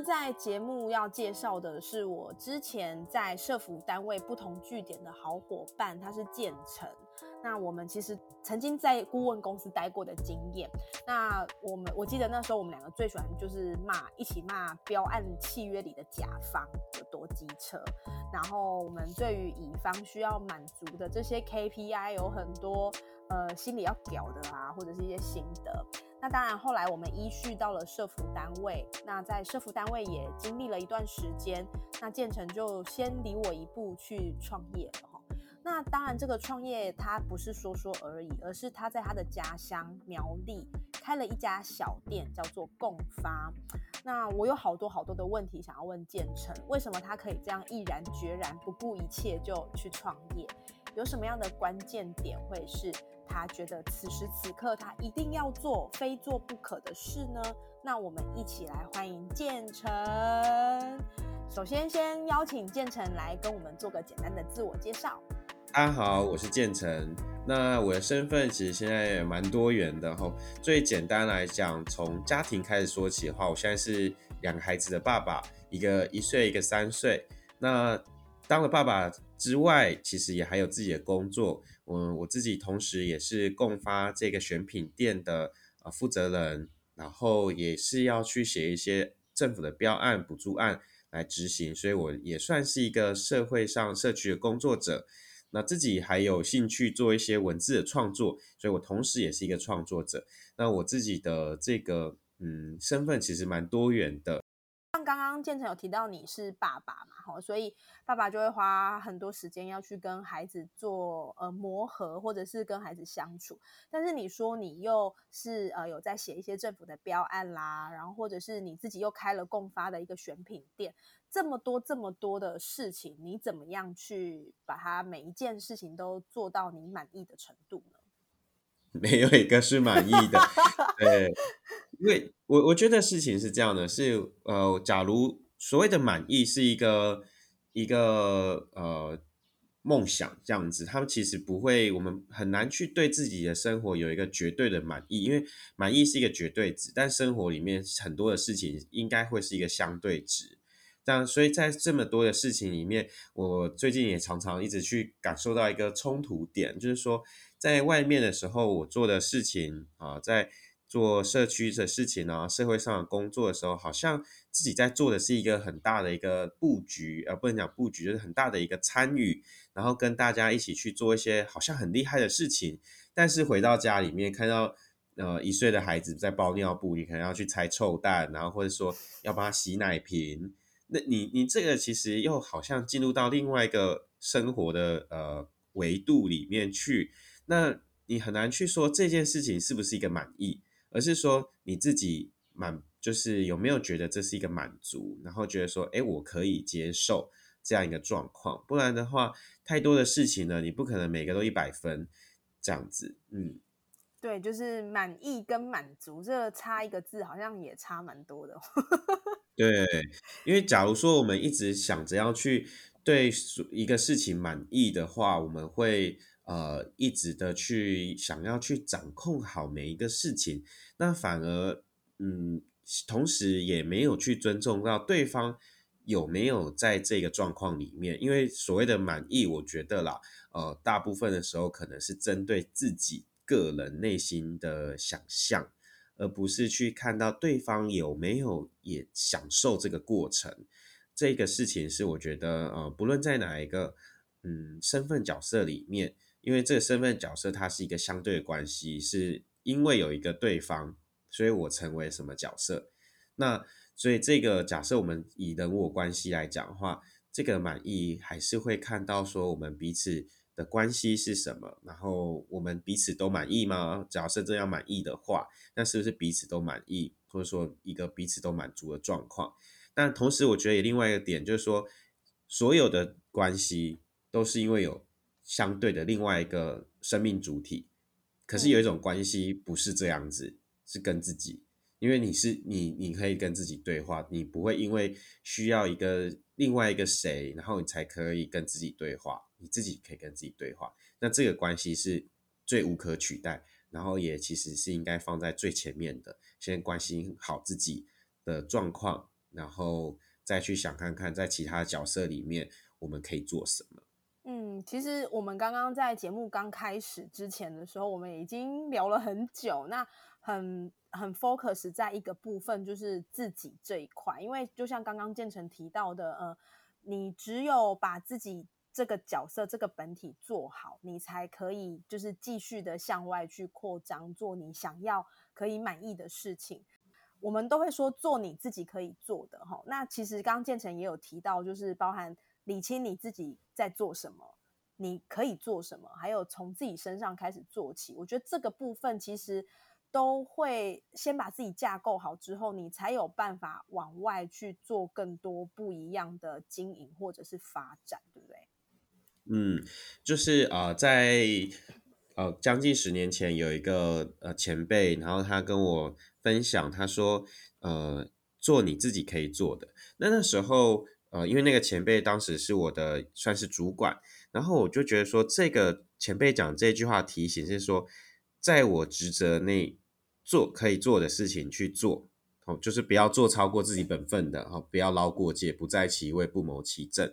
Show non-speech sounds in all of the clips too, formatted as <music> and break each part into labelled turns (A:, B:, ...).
A: 在节目要介绍的是我之前在社服单位不同据点的好伙伴，他是建成。那我们其实曾经在顾问公司待过的经验。那我们我记得那时候我们两个最喜欢就是骂，一起骂标案契约里的甲方有多机车。然后我们对于乙方需要满足的这些 KPI 有很多呃心里要屌的啊，或者是一些心得。那当然，后来我们依序到了社服单位。那在社服单位也经历了一段时间。那建成就先离我一步去创业了哈。那当然，这个创业他不是说说而已，而是他在他的家乡苗栗开了一家小店，叫做共发。那我有好多好多的问题想要问建成，为什么他可以这样毅然决然、不顾一切就去创业？有什么样的关键点会是？他觉得此时此刻他一定要做非做不可的事呢？那我们一起来欢迎建成。首先，先邀请建成来跟我们做个简单的自我介绍。
B: 大家好，我是建成。那我的身份其实现在也蛮多元的哈。最简单来讲，从家庭开始说起的话，我现在是两个孩子的爸爸，一个一岁，一个三岁。那当了爸爸之外，其实也还有自己的工作。嗯，我自己同时也是共发这个选品店的呃负责人，然后也是要去写一些政府的标案、补助案来执行，所以我也算是一个社会上社区的工作者。那自己还有兴趣做一些文字的创作，所以我同时也是一个创作者。那我自己的这个嗯身份其实蛮多元的。
A: 刚刚建成有提到你是爸爸嘛，哈，所以爸爸就会花很多时间要去跟孩子做呃磨合，或者是跟孩子相处。但是你说你又是呃有在写一些政府的标案啦，然后或者是你自己又开了共发的一个选品店，这么多这么多的事情，你怎么样去把它每一件事情都做到你满意的程度呢？<laughs>
B: 没有一个是满意的，<laughs> 对。因为我我觉得事情是这样的，是呃，假如所谓的满意是一个一个呃梦想这样子，他们其实不会，我们很难去对自己的生活有一个绝对的满意，因为满意是一个绝对值，但生活里面很多的事情应该会是一个相对值。这样，所以在这么多的事情里面，我最近也常常一直去感受到一个冲突点，就是说在外面的时候，我做的事情啊，在。做社区的事情啊，社会上的工作的时候，好像自己在做的是一个很大的一个布局，呃，不能讲布局，就是很大的一个参与，然后跟大家一起去做一些好像很厉害的事情。但是回到家里面，看到呃一岁的孩子在包尿布，你可能要去拆臭蛋，然后或者说要帮他洗奶瓶，那你你这个其实又好像进入到另外一个生活的呃维度里面去，那你很难去说这件事情是不是一个满意。而是说你自己满，就是有没有觉得这是一个满足，然后觉得说，哎，我可以接受这样一个状况，不然的话，太多的事情呢，你不可能每个都一百分这样子，嗯，
A: 对，就是满意跟满足这差一个字，好像也差蛮多的。<laughs>
B: 对，因为假如说我们一直想着要去对一个事情满意的话，我们会。呃，一直的去想要去掌控好每一个事情，那反而嗯，同时也没有去尊重到对方有没有在这个状况里面。因为所谓的满意，我觉得啦，呃，大部分的时候可能是针对自己个人内心的想象，而不是去看到对方有没有也享受这个过程。这个事情是我觉得，呃，不论在哪一个嗯身份角色里面。因为这个身份角色，它是一个相对的关系，是因为有一个对方，所以我成为什么角色？那所以这个假设我们以人我关系来讲的话，这个满意还是会看到说我们彼此的关系是什么，然后我们彼此都满意吗？假设这样满意的话，那是不是彼此都满意？或者说一个彼此都满足的状况。但同时，我觉得也另外一个点就是说，所有的关系都是因为有相对的另外一个生命主体。可是有一种关系不是这样子，是跟自己，因为你是你，你可以跟自己对话，你不会因为需要一个另外一个谁，然后你才可以跟自己对话，你自己可以跟自己对话。那这个关系是最无可取代，然后也其实是应该放在最前面的，先关心好自己的状况，然后再去想看看在其他角色里面我们可以做什么。
A: 其实我们刚刚在节目刚开始之前的时候，我们已经聊了很久，那很很 focus 在一个部分，就是自己这一块。因为就像刚刚建成提到的，呃，你只有把自己这个角色、这个本体做好，你才可以就是继续的向外去扩张，做你想要、可以满意的事情。我们都会说做你自己可以做的哈。那其实刚刚建成也有提到，就是包含。理清你自己在做什么，你可以做什么，还有从自己身上开始做起。我觉得这个部分其实都会先把自己架构好之后，你才有办法往外去做更多不一样的经营或者是发展，对不对？
B: 嗯，就是啊，在呃将近十年前，有一个呃前辈，然后他跟我分享，他说呃做你自己可以做的。那那时候。呃，因为那个前辈当时是我的算是主管，然后我就觉得说，这个前辈讲这句话提醒是说，在我职责内做可以做的事情去做，哦，就是不要做超过自己本分的，哦，不要捞过界，不在其位不谋其政。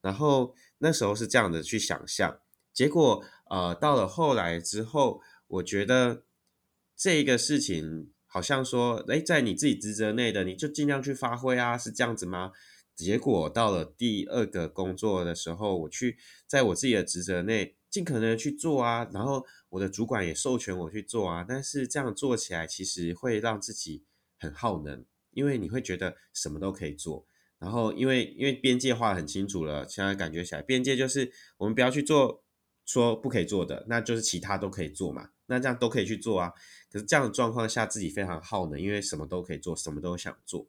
B: 然后那时候是这样的去想象，结果呃，到了后来之后，我觉得这个事情好像说，哎，在你自己职责内的，你就尽量去发挥啊，是这样子吗？结果到了第二个工作的时候，我去在我自己的职责内尽可能去做啊，然后我的主管也授权我去做啊，但是这样做起来其实会让自己很耗能，因为你会觉得什么都可以做，然后因为因为边界画很清楚了，现在感觉起来边界就是我们不要去做说不可以做的，那就是其他都可以做嘛，那这样都可以去做啊，可是这样的状况下自己非常耗能，因为什么都可以做，什么都想做。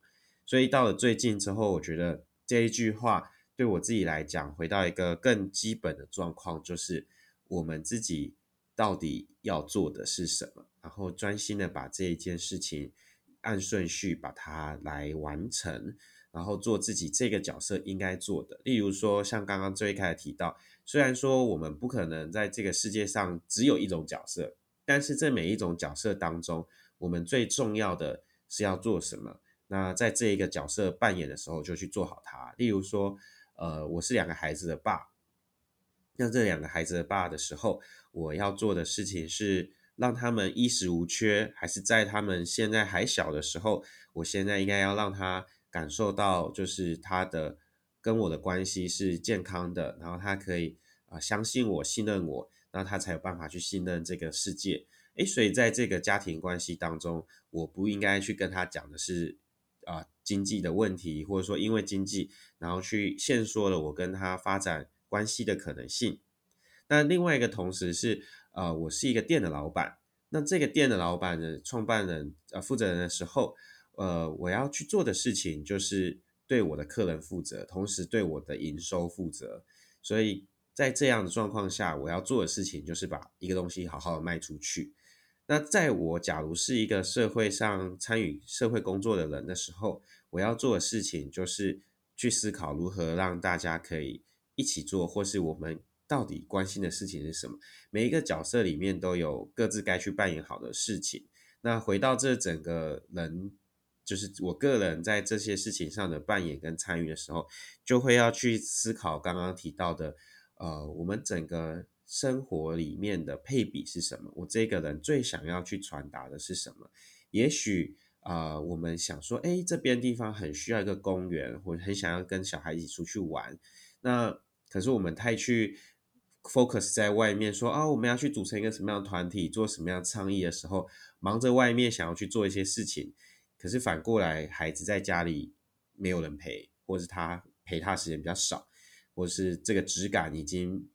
B: 所以到了最近之后，我觉得这一句话对我自己来讲，回到一个更基本的状况，就是我们自己到底要做的是什么，然后专心的把这一件事情按顺序把它来完成，然后做自己这个角色应该做的。例如说，像刚刚最开始提到，虽然说我们不可能在这个世界上只有一种角色，但是这每一种角色当中，我们最重要的是要做什么。那在这一个角色扮演的时候，就去做好它。例如说，呃，我是两个孩子的爸，那这两个孩子的爸的时候，我要做的事情是让他们衣食无缺，还是在他们现在还小的时候，我现在应该要让他感受到，就是他的跟我的关系是健康的，然后他可以啊相信我、信任我，那他才有办法去信任这个世界。诶，所以在这个家庭关系当中，我不应该去跟他讲的是。啊，经济的问题，或者说因为经济，然后去限缩了我跟他发展关系的可能性。那另外一个同时是，呃，我是一个店的老板，那这个店的老板的创办人、呃负责人的时候，呃，我要去做的事情就是对我的客人负责，同时对我的营收负责。所以在这样的状况下，我要做的事情就是把一个东西好好的卖出去。那在我假如是一个社会上参与社会工作的人的时候，我要做的事情就是去思考如何让大家可以一起做，或是我们到底关心的事情是什么。每一个角色里面都有各自该去扮演好的事情。那回到这整个人，就是我个人在这些事情上的扮演跟参与的时候，就会要去思考刚刚提到的，呃，我们整个。生活里面的配比是什么？我这个人最想要去传达的是什么？也许啊，我们想说，哎，这边地方很需要一个公园，或者很想要跟小孩一起出去玩。那可是我们太去 focus 在外面，说啊，我们要去组成一个什么样的团体，做什么样的倡议的时候，忙着外面想要去做一些事情。可是反过来，孩子在家里没有人陪，或是他陪他时间比较少，或是这个质感已经。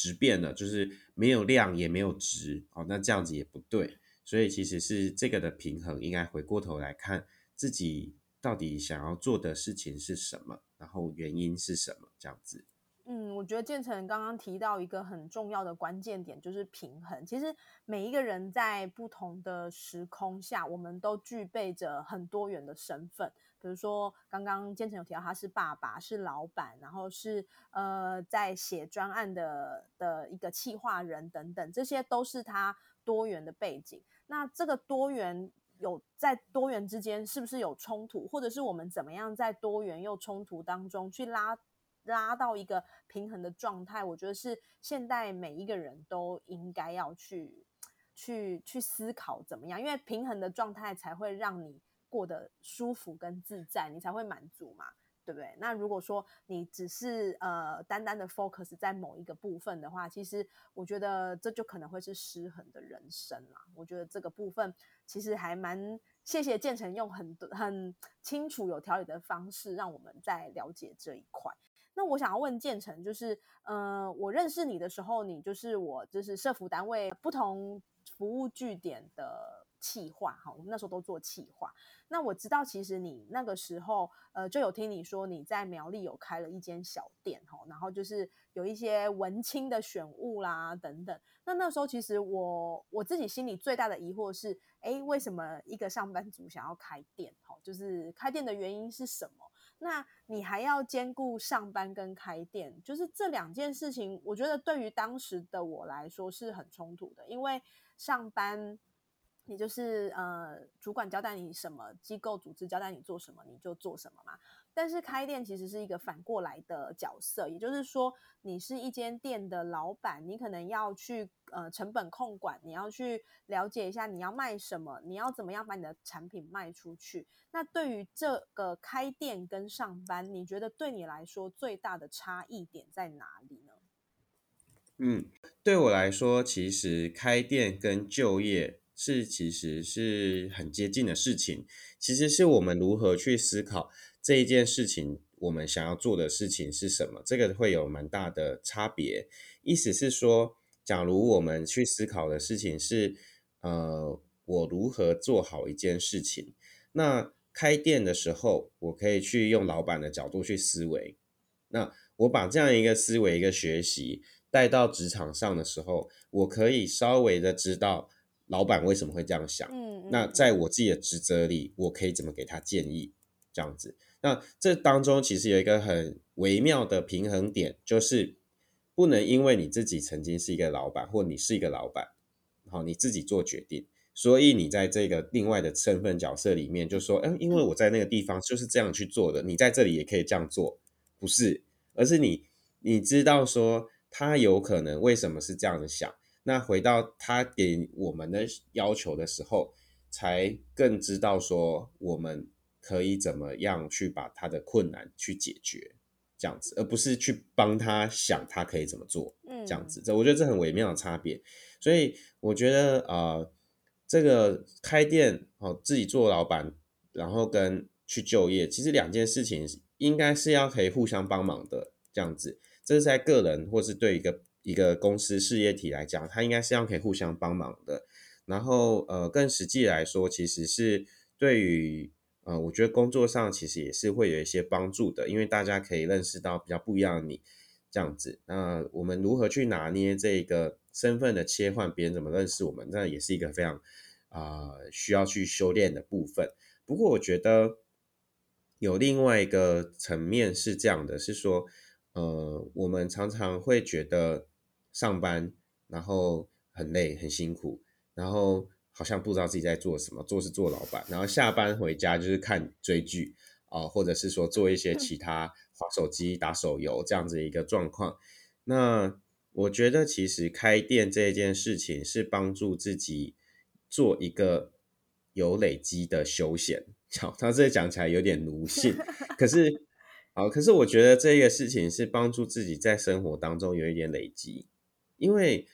B: 直变了，就是没有量也没有值，哦，那这样子也不对，所以其实是这个的平衡，应该回过头来看自己到底想要做的事情是什么，然后原因是什么，这样子。
A: 嗯，我觉得建成刚刚提到一个很重要的关键点，就是平衡。其实每一个人在不同的时空下，我们都具备着很多元的身份。比如说，刚刚建成有提到他是爸爸，是老板，然后是呃在写专案的的一个企划人等等，这些都是他多元的背景。那这个多元有在多元之间是不是有冲突，或者是我们怎么样在多元又冲突当中去拉？拉到一个平衡的状态，我觉得是现代每一个人都应该要去去去思考怎么样，因为平衡的状态才会让你过得舒服跟自在，你才会满足嘛，对不对？那如果说你只是呃单单的 focus 在某一个部分的话，其实我觉得这就可能会是失衡的人生啦。我觉得这个部分其实还蛮谢谢建成用很很清楚有条理的方式，让我们在了解这一块。那我想要问建成，就是，呃，我认识你的时候，你就是我就是社服单位不同服务据点的企划，哈，我们那时候都做企划。那我知道，其实你那个时候，呃，就有听你说你在苗栗有开了一间小店，哈，然后就是有一些文青的选物啦等等。那那时候其实我我自己心里最大的疑惑是，哎，为什么一个上班族想要开店？哈，就是开店的原因是什么？那你还要兼顾上班跟开店，就是这两件事情，我觉得对于当时的我来说是很冲突的，因为上班。你就是呃，主管交代你什么，机构组织交代你做什么，你就做什么嘛。但是开店其实是一个反过来的角色，也就是说，你是一间店的老板，你可能要去呃成本控管，你要去了解一下你要卖什么，你要怎么样把你的产品卖出去。那对于这个开店跟上班，你觉得对你来说最大的差异点在哪里呢？
B: 嗯，对我来说，其实开店跟就业。是，其实是很接近的事情。其实是我们如何去思考这一件事情，我们想要做的事情是什么，这个会有蛮大的差别。意思是说，假如我们去思考的事情是，呃，我如何做好一件事情，那开店的时候，我可以去用老板的角度去思维。那我把这样一个思维、一个学习带到职场上的时候，我可以稍微的知道。老板为什么会这样想？嗯，那在我自己的职责里，我可以怎么给他建议？这样子，那这当中其实有一个很微妙的平衡点，就是不能因为你自己曾经是一个老板，或你是一个老板，好，你自己做决定，所以你在这个另外的身份角色里面，就说，嗯，因为我在那个地方就是这样去做的，你在这里也可以这样做，不是，而是你你知道说他有可能为什么是这样的想。那回到他给我们的要求的时候，才更知道说我们可以怎么样去把他的困难去解决，这样子，而不是去帮他想他可以怎么做，嗯，这样子，这我觉得这很微妙的差别。所以我觉得啊，这个开店哦，自己做老板，然后跟去就业，其实两件事情应该是要可以互相帮忙的，这样子，这是在个人或是对一个。一个公司事业体来讲，它应该是要可以互相帮忙的。然后，呃，更实际来说，其实是对于，呃，我觉得工作上其实也是会有一些帮助的，因为大家可以认识到比较不一样的你这样子。那我们如何去拿捏这个身份的切换，别人怎么认识我们，那也是一个非常啊需要去修炼的部分。不过，我觉得有另外一个层面是这样的，是说，呃，我们常常会觉得。上班，然后很累很辛苦，然后好像不知道自己在做什么，做是做老板，然后下班回家就是看追剧啊，或者是说做一些其他滑手机、打手游这样子一个状况。那我觉得其实开店这件事情是帮助自己做一个有累积的休闲。<laughs> 好，他这讲起来有点奴性，可是 <laughs> 好，可是我觉得这个事情是帮助自己在生活当中有一点累积。因为，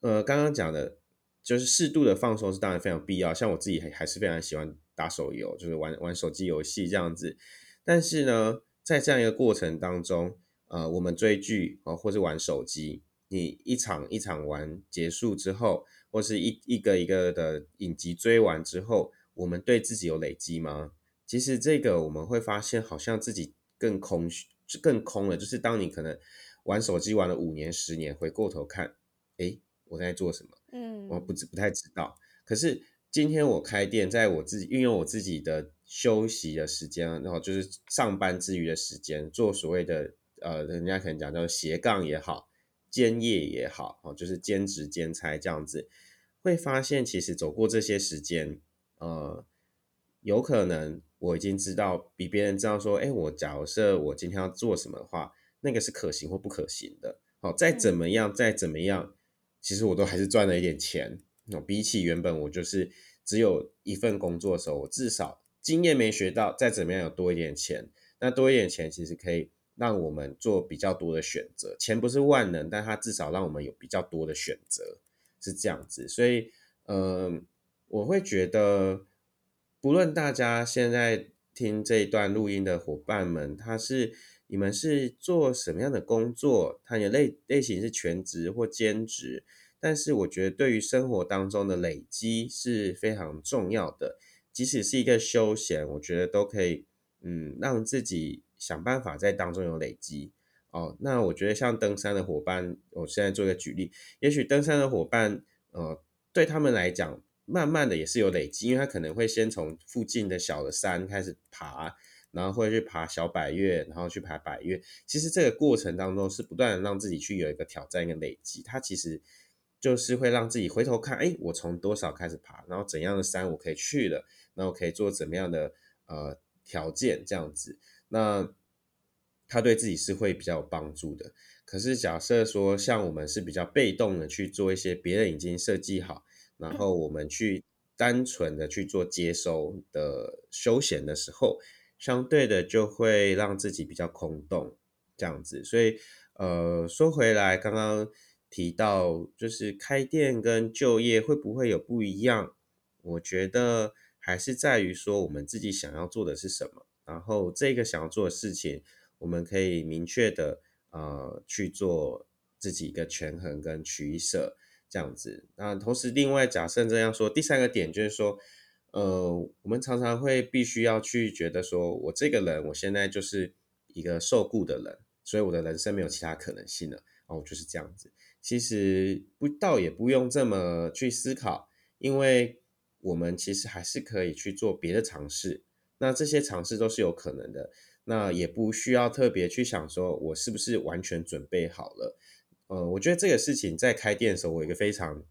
B: 呃，刚刚讲的，就是适度的放松是当然非常必要。像我自己还还是非常喜欢打手游，就是玩玩手机游戏这样子。但是呢，在这样一个过程当中，呃，我们追剧啊，或是玩手机，你一场一场玩结束之后，或是一一个一个的影集追完之后，我们对自己有累积吗？其实这个我们会发现，好像自己更空虚，更空了。就是当你可能玩手机玩了五年、十年，回过头看，哎，我在做什么？嗯，我不知不太知道。可是今天我开店，在我自己运用我自己的休息的时间，然后就是上班之余的时间，做所谓的呃，人家可能讲叫斜杠也好，兼业也好，哦，就是兼职兼差这样子，会发现其实走过这些时间，呃，有可能。我已经知道比别人知道说，哎，我假设我今天要做什么的话，那个是可行或不可行的。好，再怎么样，再怎么样，其实我都还是赚了一点钱。那比起原本我就是只有一份工作的时候，我至少经验没学到，再怎么样有多一点钱，那多一点钱其实可以让我们做比较多的选择。钱不是万能，但它至少让我们有比较多的选择，是这样子。所以，嗯，我会觉得。不论大家现在听这一段录音的伙伴们，他是你们是做什么样的工作？他的类类型是全职或兼职，但是我觉得对于生活当中的累积是非常重要的。即使是一个休闲，我觉得都可以，嗯，让自己想办法在当中有累积。哦，那我觉得像登山的伙伴，我现在做一个举例，也许登山的伙伴，呃，对他们来讲。慢慢的也是有累积，因为他可能会先从附近的小的山开始爬，然后会去爬小百越，然后去爬百越。其实这个过程当中是不断的让自己去有一个挑战跟累积。它其实就是会让自己回头看，哎，我从多少开始爬，然后怎样的山我可以去了，那我可以做怎么样的呃条件这样子。那他对自己是会比较有帮助的。可是假设说像我们是比较被动的去做一些别人已经设计好。然后我们去单纯的去做接收的休闲的时候，相对的就会让自己比较空洞这样子。所以，呃，说回来，刚刚提到就是开店跟就业会不会有不一样？我觉得还是在于说我们自己想要做的是什么，然后这个想要做的事情，我们可以明确的呃去做自己一个权衡跟取舍。这样子，那同时另外假设这样说，第三个点就是说，呃，我们常常会必须要去觉得说，我这个人我现在就是一个受雇的人，所以我的人生没有其他可能性了，哦，就是这样子。其实不倒也不用这么去思考，因为我们其实还是可以去做别的尝试，那这些尝试都是有可能的，那也不需要特别去想说我是不是完全准备好了。呃，我觉得这个事情在开店的时候，我有一个非常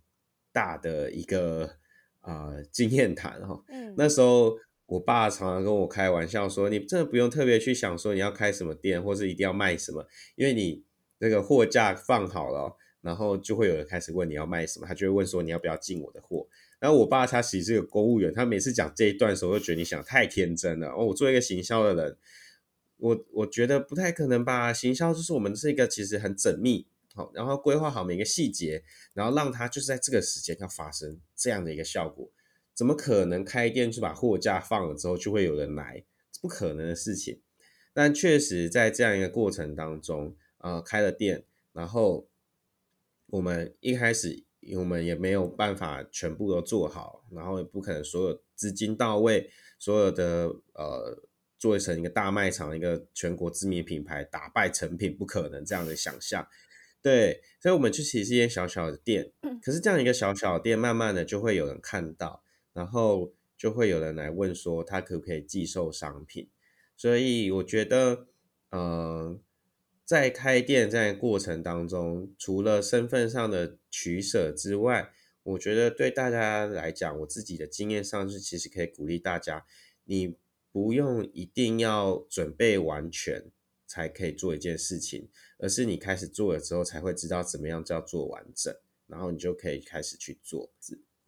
B: 大的一个啊经验谈哈。嗯，那时候我爸常常跟我开玩笑说：“你真的不用特别去想说你要开什么店，或是一定要卖什么，因为你那个货架放好了，然后就会有人开始问你要卖什么，他就会问说你要不要进我的货。然后我爸他其实是个公务员，他每次讲这一段的时候，就觉得你想太天真了。哦，我作为一个行销的人，我我觉得不太可能吧？行销就是我们是一个其实很缜密。好，然后规划好每个细节，然后让它就是在这个时间要发生这样的一个效果，怎么可能开店就把货架放了之后就会有人来？不可能的事情。但确实在这样一个过程当中，呃，开了店，然后我们一开始我们也没有办法全部都做好，然后也不可能所有资金到位，所有的呃做成一个大卖场，一个全国知名品牌打败成品，不可能这样的想象。对，所以我们去其实一间小小的店，可是这样一个小小的店，慢慢的就会有人看到，然后就会有人来问说他可不可以寄售商品。所以我觉得，呃，在开店这样过程当中，除了身份上的取舍之外，我觉得对大家来讲，我自己的经验上是其实可以鼓励大家，你不用一定要准备完全。才可以做一件事情，而是你开始做了之后，才会知道怎么样叫做完整，然后你就可以开始去做。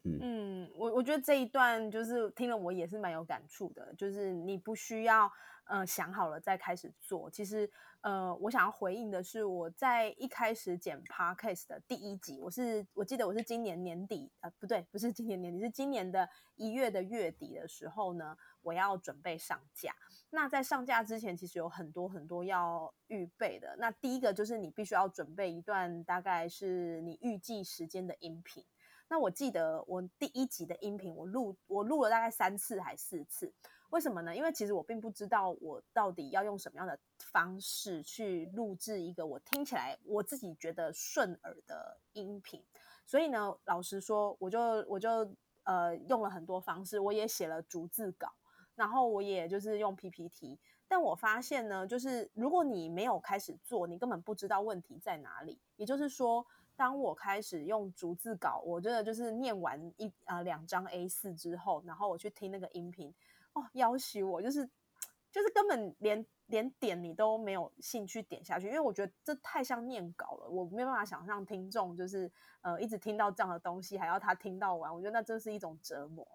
A: 嗯嗯，我我觉得这一段就是听了我也是蛮有感触的，就是你不需要呃想好了再开始做。其实呃，我想要回应的是，我在一开始剪 podcast 的第一集，我是我记得我是今年年底呃不对，不是今年年底，是今年的一月的月底的时候呢，我要准备上架。那在上架之前，其实有很多很多要预备的。那第一个就是你必须要准备一段大概是你预计时间的音频。那我记得我第一集的音频，我录我录了大概三次还四次。为什么呢？因为其实我并不知道我到底要用什么样的方式去录制一个我听起来我自己觉得顺耳的音频。所以呢，老实说，我就我就呃用了很多方式，我也写了逐字稿，然后我也就是用 PPT。但我发现呢，就是如果你没有开始做，你根本不知道问题在哪里。也就是说，当我开始用逐字稿，我觉得就是念完一呃两张 A 四之后，然后我去听那个音频。哦，要挟我就是 <tsk> 就是根本连连点你都没有兴趣点下去，因为我觉得这太像念稿了，我没办法想象听众就是呃一直听到这样的东西，还要他听到完，我觉得那真是一种折磨。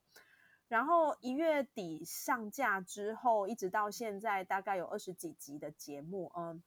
A: 然后一月底上架之后，一直到现在大概有二十几集的节目，嗯，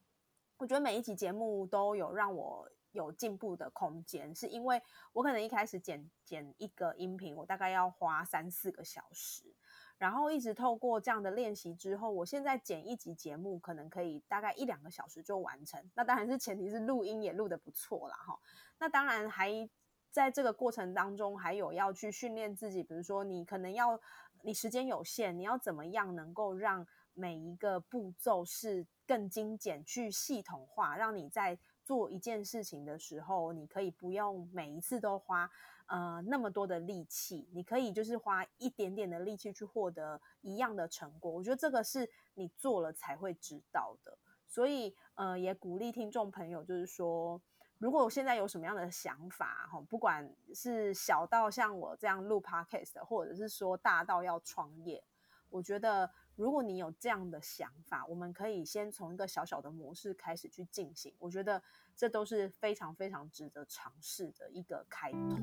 A: 我觉得每一集节目都有让我有进步的空间，是因为我可能一开始剪剪一个音频，我大概要花三四个小时。然后一直透过这样的练习之后，我现在剪一集节目可能可以大概一两个小时就完成。那当然是前提是录音也录得不错啦。哈。那当然还在这个过程当中，还有要去训练自己，比如说你可能要你时间有限，你要怎么样能够让每一个步骤是更精简、去系统化，让你在做一件事情的时候，你可以不用每一次都花。呃，那么多的力气，你可以就是花一点点的力气去获得一样的成果。我觉得这个是你做了才会知道的。所以，呃，也鼓励听众朋友，就是说，如果我现在有什么样的想法，哈，不管是小到像我这样录 podcast，或者是说大到要创业，我觉得。如果你有这样的想法，我们可以先从一个小小的模式开始去进行。我觉得这都是非常非常值得尝试的一个开头。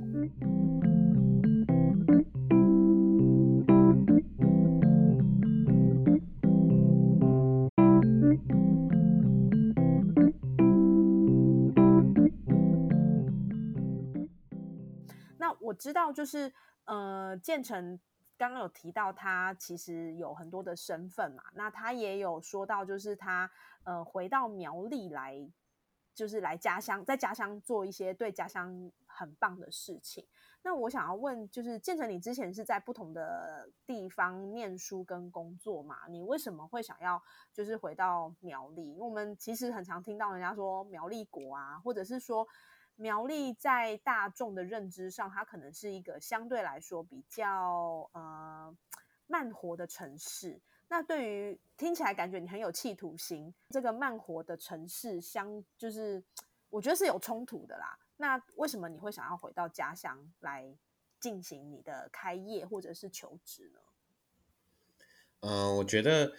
A: 那我知道，就是呃，建成。刚刚有提到他其实有很多的身份嘛，那他也有说到，就是他呃回到苗栗来，就是来家乡，在家乡做一些对家乡很棒的事情。那我想要问，就是建成，你之前是在不同的地方念书跟工作嘛？你为什么会想要就是回到苗栗？因为我们其实很常听到人家说苗栗国啊，或者是说。苗栗在大众的认知上，它可能是一个相对来说比较呃慢活的城市。那对于听起来感觉你很有企图心，这个慢活的城市相就是我觉得是有冲突的啦。那为什么你会想要回到家乡来进行你的开业或者是求职呢？
B: 嗯，我觉得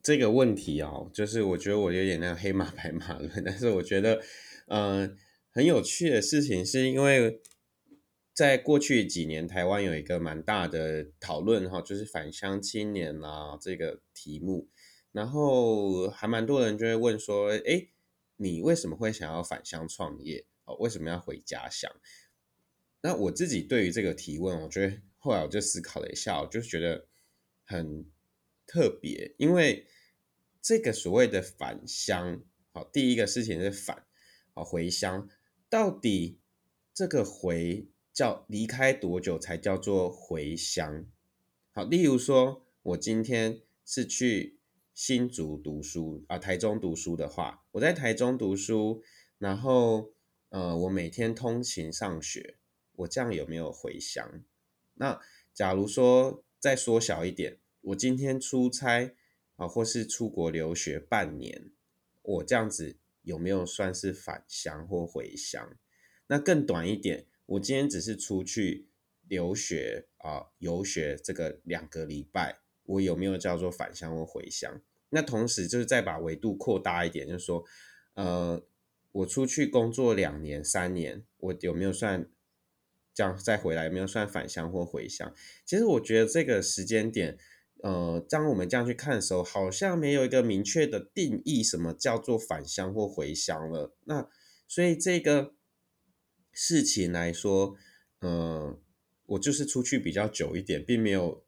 B: 这个问题哦，就是我觉得我有点那个黑马白马论，但是我觉得嗯。很有趣的事情，是因为在过去几年，台湾有一个蛮大的讨论哈，就是返乡青年啊这个题目，然后还蛮多人就会问说，哎，你为什么会想要返乡创业？哦，为什么要回家乡？那我自己对于这个提问，我觉得后来我就思考了一下，我就觉得很特别，因为这个所谓的返乡，好，第一个事情是返，好回乡。到底这个回叫离开多久才叫做回乡？好，例如说，我今天是去新竹读书啊，台中读书的话，我在台中读书，然后呃，我每天通勤上学，我这样有没有回乡？那假如说再缩小一点，我今天出差啊，或是出国留学半年，我这样子。有没有算是返乡或回乡？那更短一点，我今天只是出去留学啊，游学这个两个礼拜，我有没有叫做返乡或回乡？那同时就是再把维度扩大一点，就是说，呃，我出去工作两年、三年，我有没有算这样再回来？有没有算返乡或回乡？其实我觉得这个时间点。呃，当我们这样去看的时候，好像没有一个明确的定义，什么叫做返乡或回乡了。那所以这个事情来说，呃，我就是出去比较久一点，并没有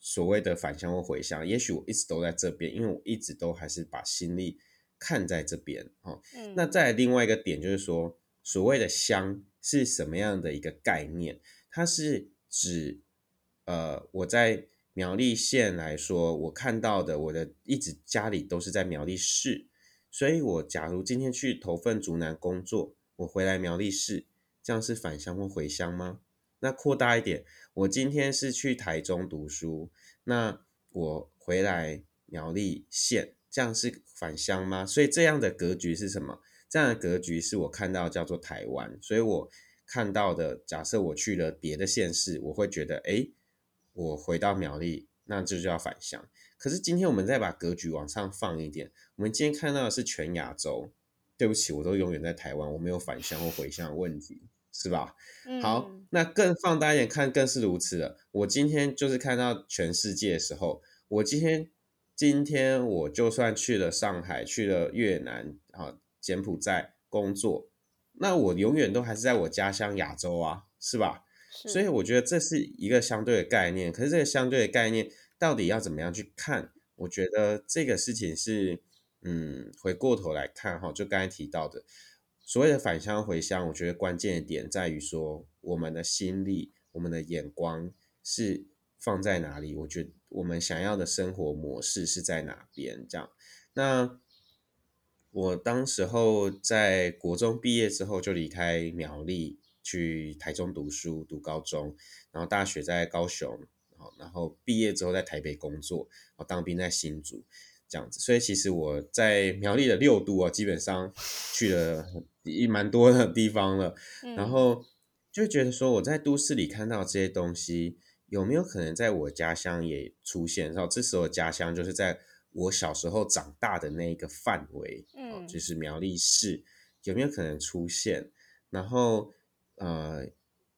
B: 所谓的返乡或回乡。也许我一直都在这边，因为我一直都还是把心力看在这边。哦，那再另外一个点就是说，所谓的乡是什么样的一个概念？它是指呃我在苗栗县来说，我看到的我的一直家里都是在苗栗市，所以我假如今天去投份竹南工作，我回来苗栗市，这样是返乡或回乡吗？那扩大一点，我今天是去台中读书，那我回来苗栗县，这样是返乡吗？所以这样的格局是什么？这样的格局是我看到叫做台湾，所以我看到的，假设我去了别的县市，我会觉得，哎，我回到苗栗，那这就叫返乡。可是今天我们再把格局往上放一点，我们今天看到的是全亚洲。对不起，我都永远在台湾，我没有返乡或回乡的问题。是吧？好，那更放大一点看，更是如此了。我今天就是看到全世界的时候，我今天今天我就算去了上海，去了越南啊，柬埔寨工作，那我永远都还是在我家乡亚洲啊，是吧？所以我觉得这是一个相对的概念。可是这个相对的概念到底要怎么样去看？我觉得这个事情是，嗯，回过头来看哈，就刚才提到的。所谓的返乡回乡，我觉得关键的点在于说，我们的心力、我们的眼光是放在哪里？我觉得我们想要的生活模式是在哪边？这样。那我当时候在国中毕业之后就离开苗栗，去台中读书读高中，然后大学在高雄，然后毕业之后在台北工作，然后当兵在新竹。这样子，所以其实我在苗栗的六都啊，基本上去了一蛮多的地方了，然后就觉得说我在都市里看到这些东西，有没有可能在我家乡也出现？然后这时候家乡就是在我小时候长大的那一个范围，嗯，就是苗栗市有没有可能出现？然后呃，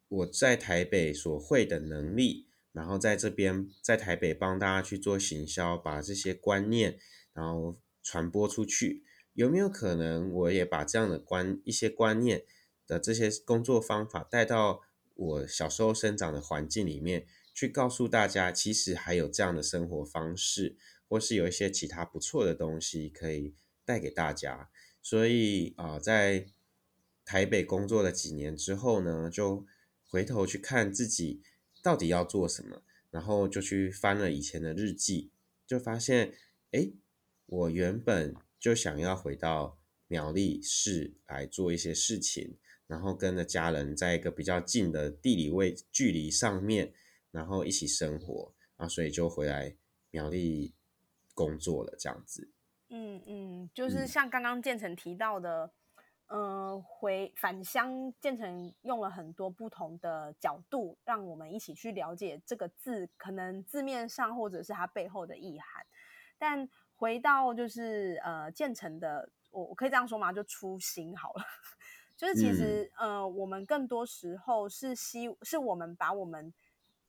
B: 我在台北所会的能力。然后在这边，在台北帮大家去做行销，把这些观念，然后传播出去，有没有可能我也把这样的观一些观念的这些工作方法带到我小时候生长的环境里面，去告诉大家，其实还有这样的生活方式，或是有一些其他不错的东西可以带给大家。所以啊，在台北工作了几年之后呢，就回头去看自己。到底要做什么？然后就去翻了以前的日记，就发现，哎，我原本就想要回到苗栗市来做一些事情，然后跟着家人在一个比较近的地理位距离上面，然后一起生活，啊，所以就回来苗栗工作了，这样子。
A: 嗯嗯，就是像刚刚建成提到的。嗯，回返乡，建成用了很多不同的角度，让我们一起去了解这个字，可能字面上或者是它背后的意涵。但回到就是呃，建成的，我我可以这样说吗？就初心好了。<laughs> 就是其实呃，我们更多时候是希，是我们把我们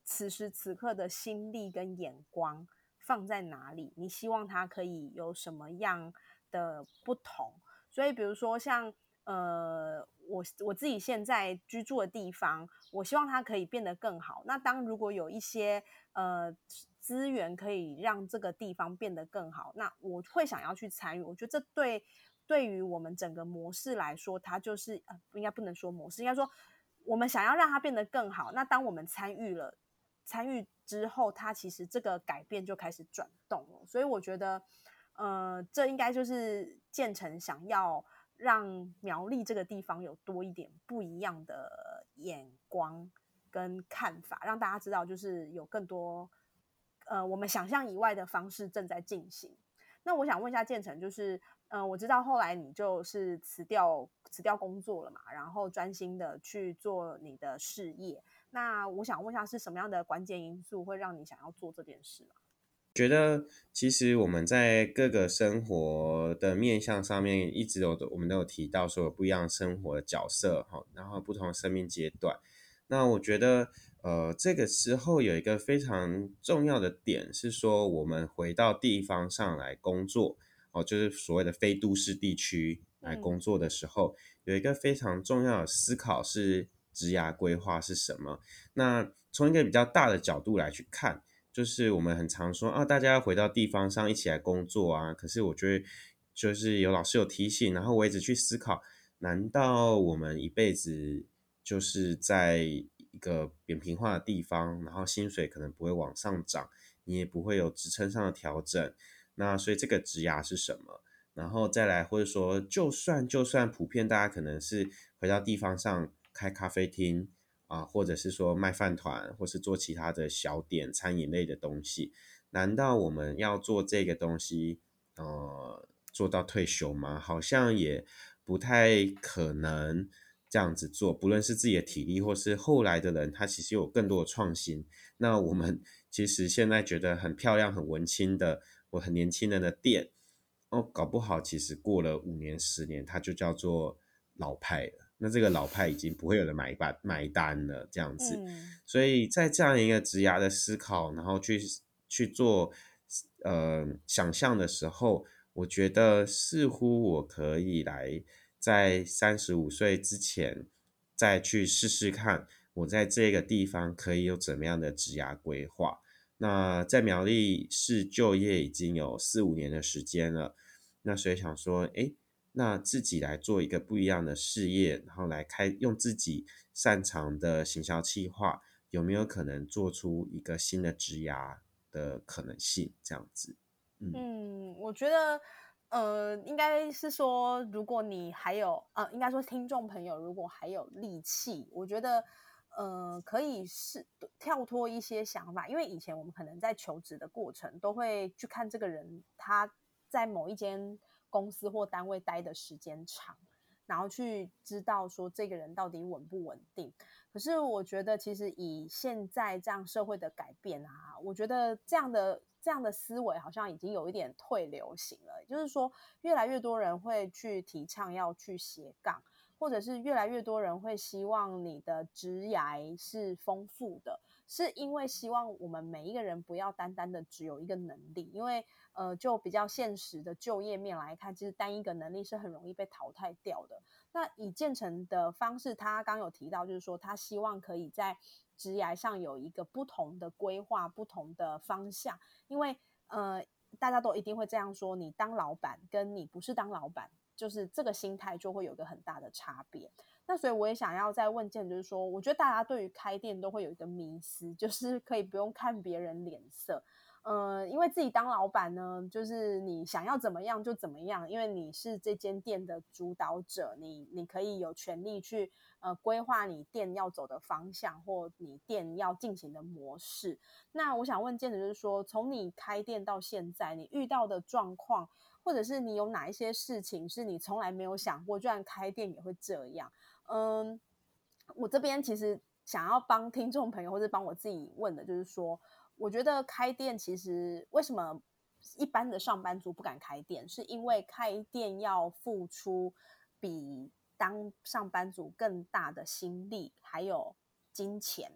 A: 此时此刻的心力跟眼光放在哪里？你希望它可以有什么样的不同？所以比如说像。呃，我我自己现在居住的地方，我希望它可以变得更好。那当如果有一些呃资源可以让这个地方变得更好，那我会想要去参与。我觉得这对对于我们整个模式来说，它就是呃，应该不能说模式，应该说我们想要让它变得更好。那当我们参与了参与之后，它其实这个改变就开始转动了。所以我觉得，呃，这应该就是建成想要。让苗栗这个地方有多一点不一样的眼光跟看法，让大家知道，就是有更多呃我们想象以外的方式正在进行。那我想问一下建成，就是嗯，我知道后来你就是辞掉辞掉工作了嘛，然后专心的去做你的事业。那我想问一下，是什么样的关键因素会让你想要做这件事吗？
B: 觉得其实我们在各个生活的面向上面，一直有的我们都有提到说有不一样生活的角色哈，然后不同的生命阶段。那我觉得呃这个时候有一个非常重要的点是说，我们回到地方上来工作哦，就是所谓的非都市地区来工作的时候，有一个非常重要的思考是职涯规划是什么。那从一个比较大的角度来去看。就是我们很常说啊，大家要回到地方上一起来工作啊。可是我觉得，就是有老师有提醒，然后我一直去思考：难道我们一辈子就是在一个扁平化的地方，然后薪水可能不会往上涨，你也不会有职称上的调整。那所以这个职涯是什么？然后再来，或者说，就算就算普遍大家可能是回到地方上开咖啡厅啊，或者是说卖饭团，或是做其他的小点餐饮类的东西，难道我们要做这个东西，呃，做到退休吗？好像也不太可能这样子做。不论是自己的体力，或是后来的人，他其实有更多的创新。那我们其实现在觉得很漂亮、很文青的，我很年轻人的店。哦，搞不好其实过了五年、十年，它就叫做老派了。那这个老派已经不会有人买单买单了，这样子。所以在这样一个职涯的思考，然后去去做呃想象的时候，我觉得似乎我可以来在三十五岁之前再去试试看，我在这个地方可以有怎么样的职涯规划。那在苗栗市就业已经有四五年的时间了，那所以想说，哎，那自己来做一个不一样的事业，然后来开用自己擅长的行销计划，有没有可能做出一个新的职涯的可能性？这样子，
A: 嗯，我觉得，呃，应该是说，如果你还有，呃，应该说听众朋友如果还有力气，我觉得。呃，可以是跳脱一些想法，因为以前我们可能在求职的过程都会去看这个人他在某一间公司或单位待的时间长，然后去知道说这个人到底稳不稳定。可是我觉得，其实以现在这样社会的改变啊，我觉得这样的这样的思维好像已经有一点退流行了，就是说越来越多人会去提倡要去斜杠。或者是越来越多人会希望你的职涯是丰富的，是因为希望我们每一个人不要单单的只有一个能力，因为呃，就比较现实的就业面来看，其实单一个能力是很容易被淘汰掉的。那以建成的方式，他刚有提到，就是说他希望可以在职涯上有一个不同的规划、不同的方向，因为呃，大家都一定会这样说，你当老板跟你不是当老板。就是这个心态就会有一个很大的差别。那所以我也想要再问建，就是说，我觉得大家对于开店都会有一个迷思，就是可以不用看别人脸色。嗯，因为自己当老板呢，就是你想要怎么样就怎么样，因为你是这间店的主导者，你你可以有权利去呃规划你店要走的方向或你店要进行的模式。那我想问建子就是说，从你开店到现在，你遇到的状况。或者是你有哪一些事情是你从来没有想过，居然开店也会这样？嗯，我这边其实想要帮听众朋友，或者帮我自己问的，就是说，我觉得开店其实为什么一般的上班族不敢开店，是因为开店要付出比当上班族更大的心力还有金钱。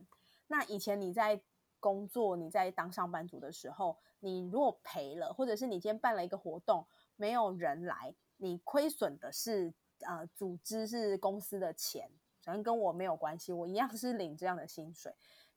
A: 那以前你在工作，你在当上班族的时候。你如果赔了，或者是你今天办了一个活动，没有人来，你亏损的是呃组织是公司的钱，反正跟我没有关系，我一样是领这样的薪水。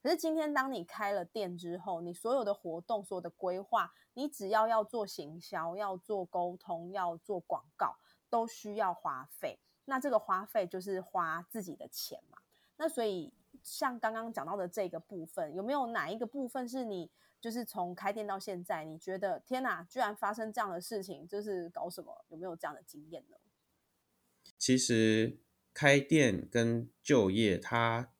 A: 可是今天当你开了店之后，你所有的活动、所有的规划，你只要要做行销、要做沟通、要做广告，都需要花费。那这个花费就是花自己的钱嘛。那所以像刚刚讲到的这个部分，有没有哪一个部分是你？就是从开店到现在，你觉得天哪，居然发生这样的事情，就是搞什么？有没有这样的经验呢？
B: 其实开店跟就业，它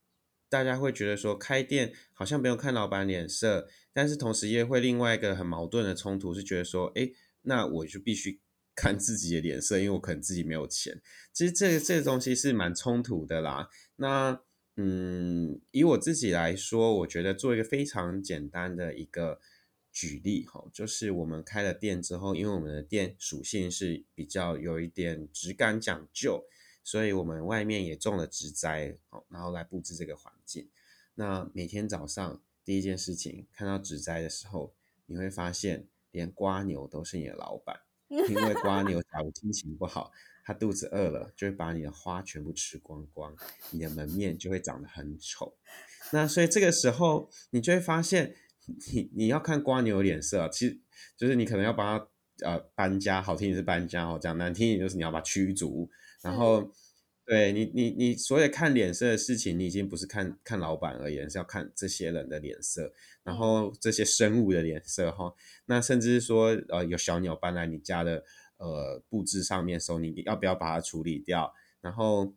B: 大家会觉得说开店好像不用看老板脸色，但是同时也会另外一个很矛盾的冲突，是觉得说，哎，那我就必须 <laughs> 看自己的脸色，因为我可能自己没有钱。其实这这个东西是蛮冲突的啦。那嗯，以我自己来说，我觉得做一个非常简单的一个举例哈，就是我们开了店之后，因为我们的店属性是比较有一点质感讲究，所以我们外面也种了植栽，哦，然后来布置这个环境。那每天早上第一件事情看到植栽的时候，你会发现连瓜牛都是你的老板，<laughs> 因为瓜牛假如心情不好。它肚子饿了，就会把你的花全部吃光光，你的门面就会长得很丑。那所以这个时候，你就会发现，你你要看瓜牛脸色，其实就是你可能要帮他呃搬家，好听也是搬家哦，讲难听一点就是你要把驱逐。然后对你，你你所有看脸色的事情，你已经不是看看老板而言，是要看这些人的脸色，然后这些生物的脸色哈。那甚至是说，呃，有小鸟搬来你家的呃布置上面的时候，你要不要把它处理掉？然后，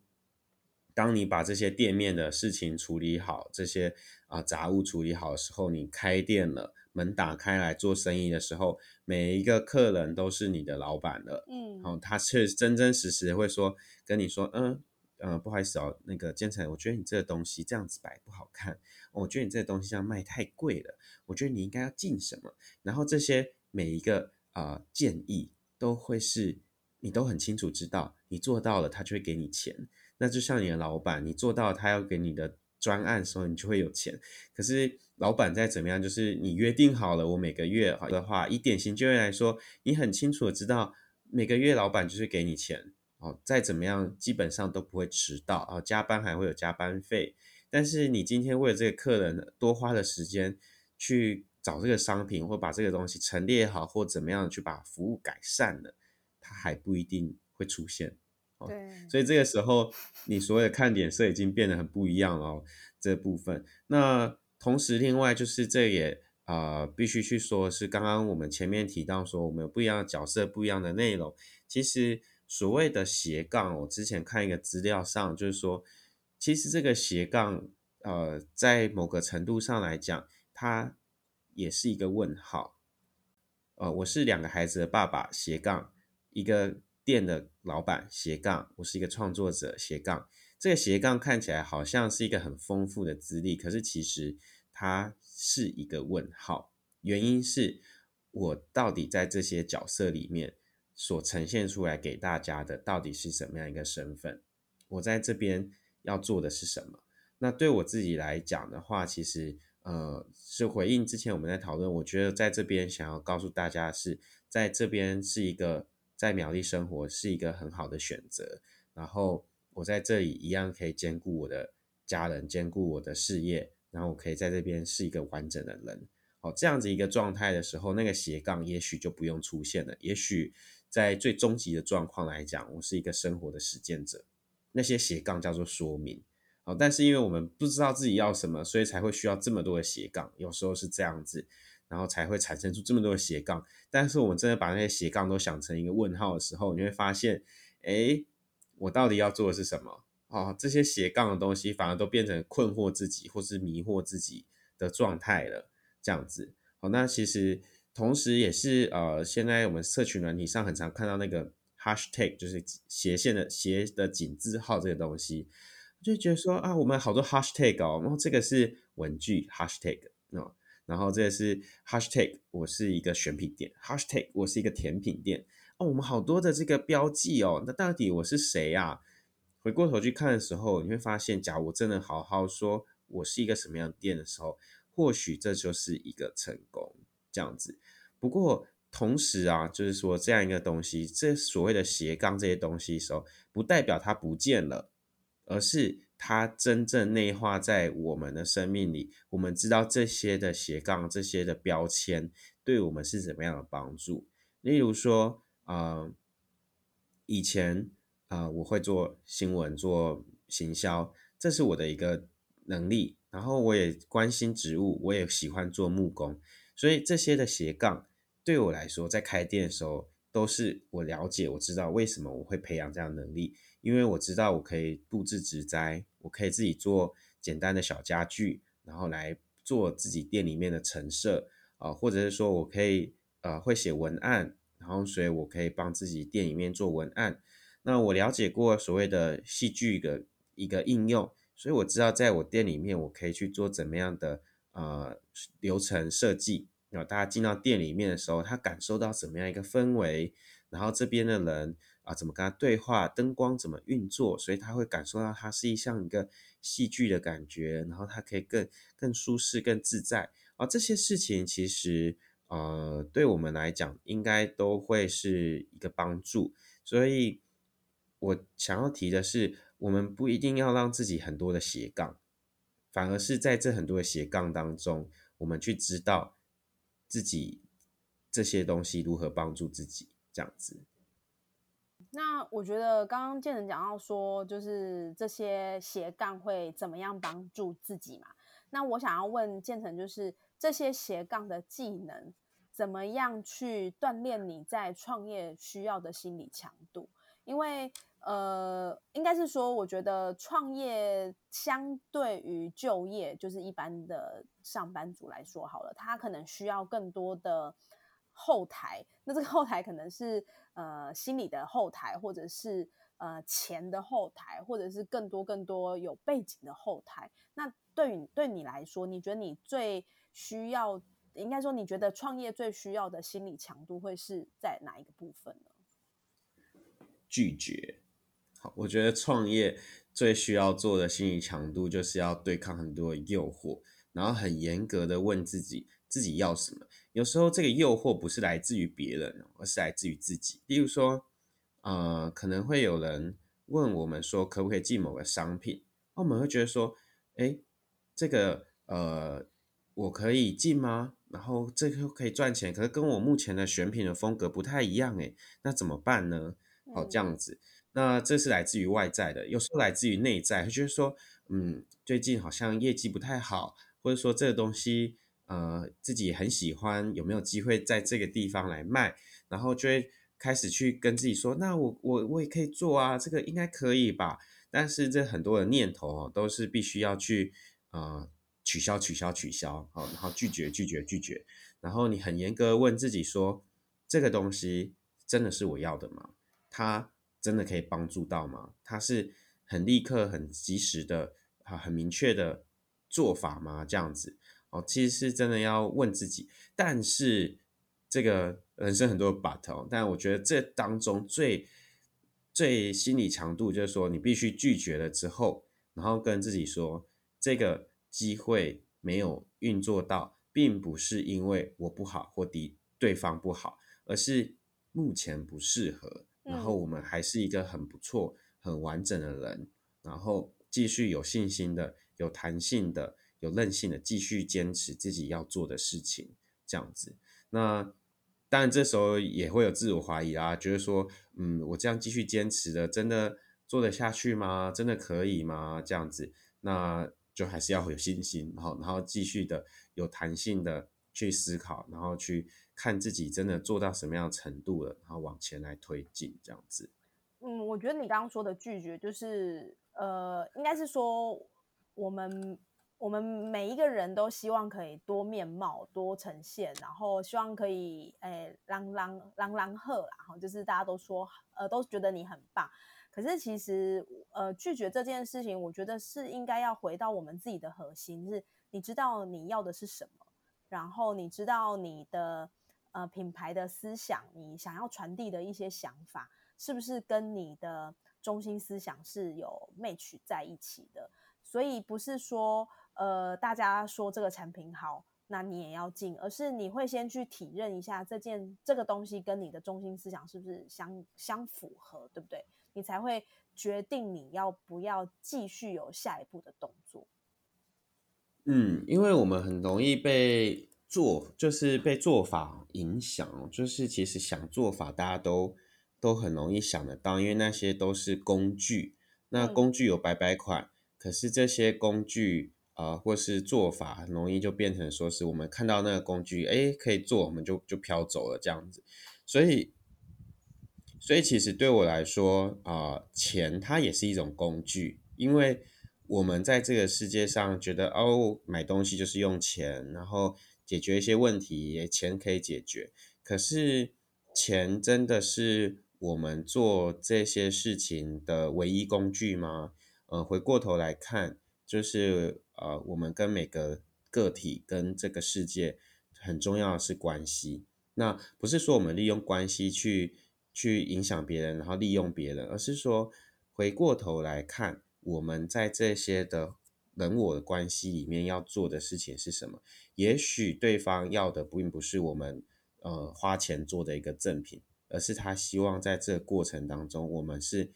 B: 当你把这些店面的事情处理好，这些啊杂物处理好的时候，你开店了。门打开来做生意的时候，每一个客人都是你的老板了。嗯，哦，他是真真实实会说跟你说，嗯，呃，不好意思哦，那个建成，我觉得你这个东西这样子摆不好看，我觉得你这个东西这样卖太贵了，我觉得你应该要进什么。然后这些每一个啊建议都会是你都很清楚知道，你做到了，他就会给你钱。那就像你的老板，你做到他要给你的专案的时候，你就会有钱。可是。老板再怎么样，就是你约定好了，我每个月的话，以典型就业来说，你很清楚的知道每个月老板就是给你钱哦，再怎么样基本上都不会迟到啊，加班还会有加班费。但是你今天为了这个客人多花的时间去找这个商品，或把这个东西陈列好，或怎么样去把服务改善了，他还不一定会出现。
A: 哦对，
B: 所以这个时候你所有的看点色已经变得很不一样了。这部分那。同时，另外就是这也啊，必须去说，是刚刚我们前面提到说，我们有不一样的角色，不一样的内容。其实所谓的斜杠，我之前看一个资料上，就是说，其实这个斜杠，呃，在某个程度上来讲，它也是一个问号。呃，我是两个孩子的爸爸，斜杠一个店的老板，斜杠我是一个创作者，斜杠。这个斜杠看起来好像是一个很丰富的资历，可是其实它是一个问号。原因是我到底在这些角色里面所呈现出来给大家的到底是什么样一个身份？我在这边要做的是什么？那对我自己来讲的话，其实呃是回应之前我们在讨论，我觉得在这边想要告诉大家是在这边是一个在苗栗生活是一个很好的选择，然后。我在这里一样可以兼顾我的家人，兼顾我的事业，然后我可以在这边是一个完整的人。好，这样子一个状态的时候，那个斜杠也许就不用出现了。也许在最终极的状况来讲，我是一个生活的实践者，那些斜杠叫做说明。好，但是因为我们不知道自己要什么，所以才会需要这么多的斜杠。有时候是这样子，然后才会产生出这么多的斜杠。但是我们真的把那些斜杠都想成一个问号的时候，你会发现，哎。我到底要做的是什么？哦，这些斜杠的东西反而都变成困惑自己或是迷惑自己的状态了，这样子。好，那其实同时也是呃，现在我们社群软体上很常看到那个 hashtag，就是斜线的斜的井字号这个东西，就觉得说啊，我们好多 hashtag 哦，然后这个是文具 hashtag 哦，然后这个是 hashtag，我是一个选品店 hashtag，我是一个甜品店。哦，我们好多的这个标记哦，那到底我是谁呀？回过头去看的时候，你会发现，假如我真的好好说我是一个什么样的店的时候，或许这就是一个成功这样子。不过同时啊，就是说这样一个东西，这所谓的斜杠这些东西的时候，不代表它不见了，而是它真正内化在我们的生命里。我们知道这些的斜杠，这些的标签对我们是怎么样的帮助，例如说。啊，以前啊，我会做新闻、做行销，这是我的一个能力。然后我也关心植物，我也喜欢做木工，所以这些的斜杠对我来说，在开店的时候都是我了解，我知道为什么我会培养这样能力，因为我知道我可以布置植栽，我可以自己做简单的小家具，然后来做自己店里面的陈设啊，或者是说我可以呃会写文案。然后，所以我可以帮自己店里面做文案。那我了解过所谓的戏剧的一个应用，所以我知道在我店里面我可以去做怎么样的呃流程设计。然后大家进到店里面的时候，他感受到怎么样一个氛围，然后这边的人啊怎么跟他对话，灯光怎么运作，所以他会感受到它是一像一个戏剧的感觉，然后他可以更更舒适、更自在。啊，这些事情其实。呃，对我们来讲，应该都会是一个帮助。所以，我想要提的是，我们不一定要让自己很多的斜杠，反而是在这很多的斜杠当中，我们去知道自己这些东西如何帮助自己，这样子。
A: 那我觉得刚刚建成讲到说，就是这些斜杠会怎么样帮助自己嘛？那我想要问建成，就是这些斜杠的技能，怎么样去锻炼你在创业需要的心理强度？因为呃，应该是说，我觉得创业相对于就业，就是一般的上班族来说，好了，他可能需要更多的后台。那这个后台可能是呃心理的后台，或者是呃钱的后台，或者是更多更多有背景的后台。那对于对你来说，你觉得你最需要，应该说你觉得创业最需要的心理强度会是在哪一个部分呢？
B: 拒绝。好，我觉得创业最需要做的心理强度，就是要对抗很多诱惑，然后很严格的问自己自己要什么。有时候这个诱惑不是来自于别人，而是来自于自己。例如说，呃，可能会有人问我们说，可不可以进某个商品？那我们会觉得说，哎，这个呃，我可以进吗？然后这个可以赚钱，可是跟我目前的选品的风格不太一样，哎，那怎么办呢？好，这样子。那这是来自于外在的，有时候来自于内在，就是说，嗯，最近好像业绩不太好，或者说这个东西，呃，自己很喜欢，有没有机会在这个地方来卖？然后就会开始去跟自己说，那我我我也可以做啊，这个应该可以吧？但是这很多的念头哦，都是必须要去呃取消取消取消，好，然后拒绝拒绝拒绝，然后你很严格问自己说，这个东西真的是我要的吗？它。真的可以帮助到吗？它是很立刻、很及时的啊，很明确的做法吗？这样子哦，其实是真的要问自己。但是这个人生很多 but 哦，但我觉得这当中最最心理强度就是说，你必须拒绝了之后，然后跟自己说，这个机会没有运作到，并不是因为我不好或敌对方不好，而是目前不适合。然后我们还是一个很不错、很完整的人，然后继续有信心的、有弹性的、有韧性的，继续坚持自己要做的事情，这样子。那当然这时候也会有自我怀疑啊，觉得说，嗯，我这样继续坚持的，真的做得下去吗？真的可以吗？这样子，那就还是要有信心，然后，然后继续的有弹性的去思考，然后去。看自己真的做到什么样程度了，然后往前来推进这样子。
A: 嗯，我觉得你刚刚说的拒绝，就是呃，应该是说我们我们每一个人都希望可以多面貌、多呈现，然后希望可以诶，朗朗朗朗赫啦，哈，就是大家都说呃，都觉得你很棒。可是其实呃，拒绝这件事情，我觉得是应该要回到我们自己的核心，是你知道你要的是什么，然后你知道你的。呃，品牌的思想，你想要传递的一些想法，是不是跟你的中心思想是有 match 在一起的？所以不是说，呃，大家说这个产品好，那你也要进，而是你会先去体认一下这件这个东西跟你的中心思想是不是相相符合，对不对？你才会决定你要不要继续有下一步的动作。
B: 嗯，因为我们很容易被。做就是被做法影响，就是其实想做法，大家都都很容易想得到，因为那些都是工具。那工具有百百款，可是这些工具啊，或是做法，很容易就变成说是我们看到那个工具，哎，可以做，我们就就飘走了这样子。所以，所以其实对我来说啊，钱它也是一种工具，因为我们在这个世界上觉得哦，买东西就是用钱，然后。解决一些问题，钱可以解决。可是，钱真的是我们做这些事情的唯一工具吗？呃，回过头来看，就是呃，我们跟每个个体跟这个世界很重要的是关系。那不是说我们利用关系去去影响别人，然后利用别人，而是说回过头来看，我们在这些的。人我的关系里面要做的事情是什么？也许对方要的并不是我们呃花钱做的一个赠品，而是他希望在这个过程当中，我们是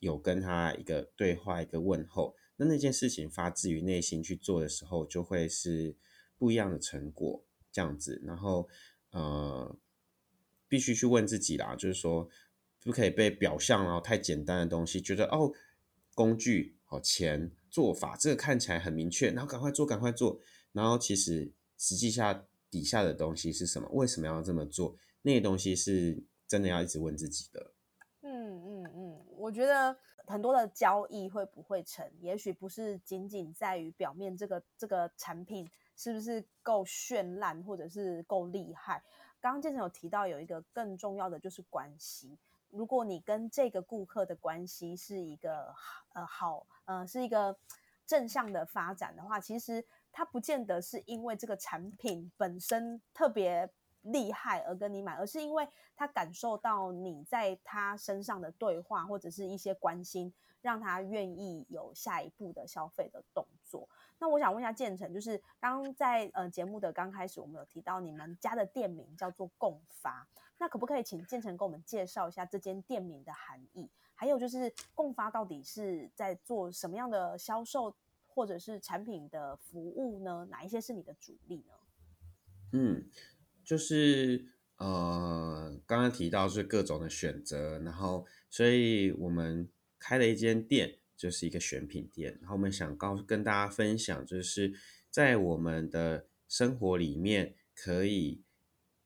B: 有跟他一个对话、一个问候。那那件事情发自于内心去做的时候，就会是不一样的成果。这样子，然后呃，必须去问自己啦，就是说不可以被表象然后太简单的东西，觉得哦工具哦钱做法这个看起来很明确，然后赶快做赶快做，然后其实实际下底下的东西是什么？为什么要这么做？那些东西是真的要一直问自己的。
A: 嗯嗯嗯，我觉得很多的交易会不会成，也许不是仅仅在于表面这个这个产品是不是够绚烂，或者是够厉害。刚刚建成有提到有一个更重要的就是关系。如果你跟这个顾客的关系是一个呃好呃是一个正向的发展的话，其实他不见得是因为这个产品本身特别厉害而跟你买，而是因为他感受到你在他身上的对话或者是一些关心，让他愿意有下一步的消费的动作。那我想问一下建成，就是刚刚在呃节目的刚开始，我们有提到你们家的店名叫做共发，那可不可以请建成给我们介绍一下这间店名的含义？还有就是共发到底是在做什么样的销售或者是产品的服务呢？哪一些是你的主力呢？
B: 嗯，就是呃刚刚提到是各种的选择，然后所以我们开了一间店。就是一个选品店，然后我们想告跟大家分享，就是在我们的生活里面可以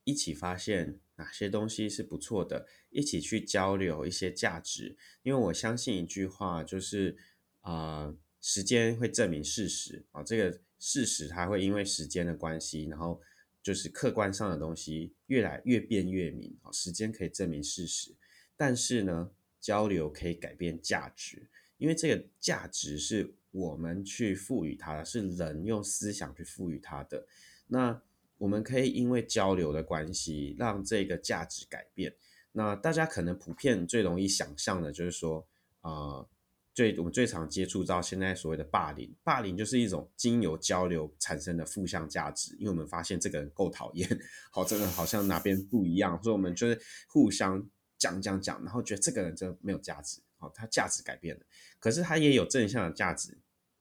B: 一起发现哪些东西是不错的，一起去交流一些价值。因为我相信一句话，就是啊，时间会证明事实啊，这个事实它会因为时间的关系，然后就是客观上的东西越来越变越明啊，时间可以证明事实，但是呢，交流可以改变价值。因为这个价值是我们去赋予它的，是人用思想去赋予它的。那我们可以因为交流的关系，让这个价值改变。那大家可能普遍最容易想象的就是说，啊，最我们最常接触到现在所谓的霸凌，霸凌就是一种经由交流产生的负向价值。因为我们发现这个人够讨厌，<laughs> 好，这个人好像哪边不一样，所以我们就是互相讲讲讲，然后觉得这个人真的没有价值。好，他价值改变了，可是他也有正向的价值。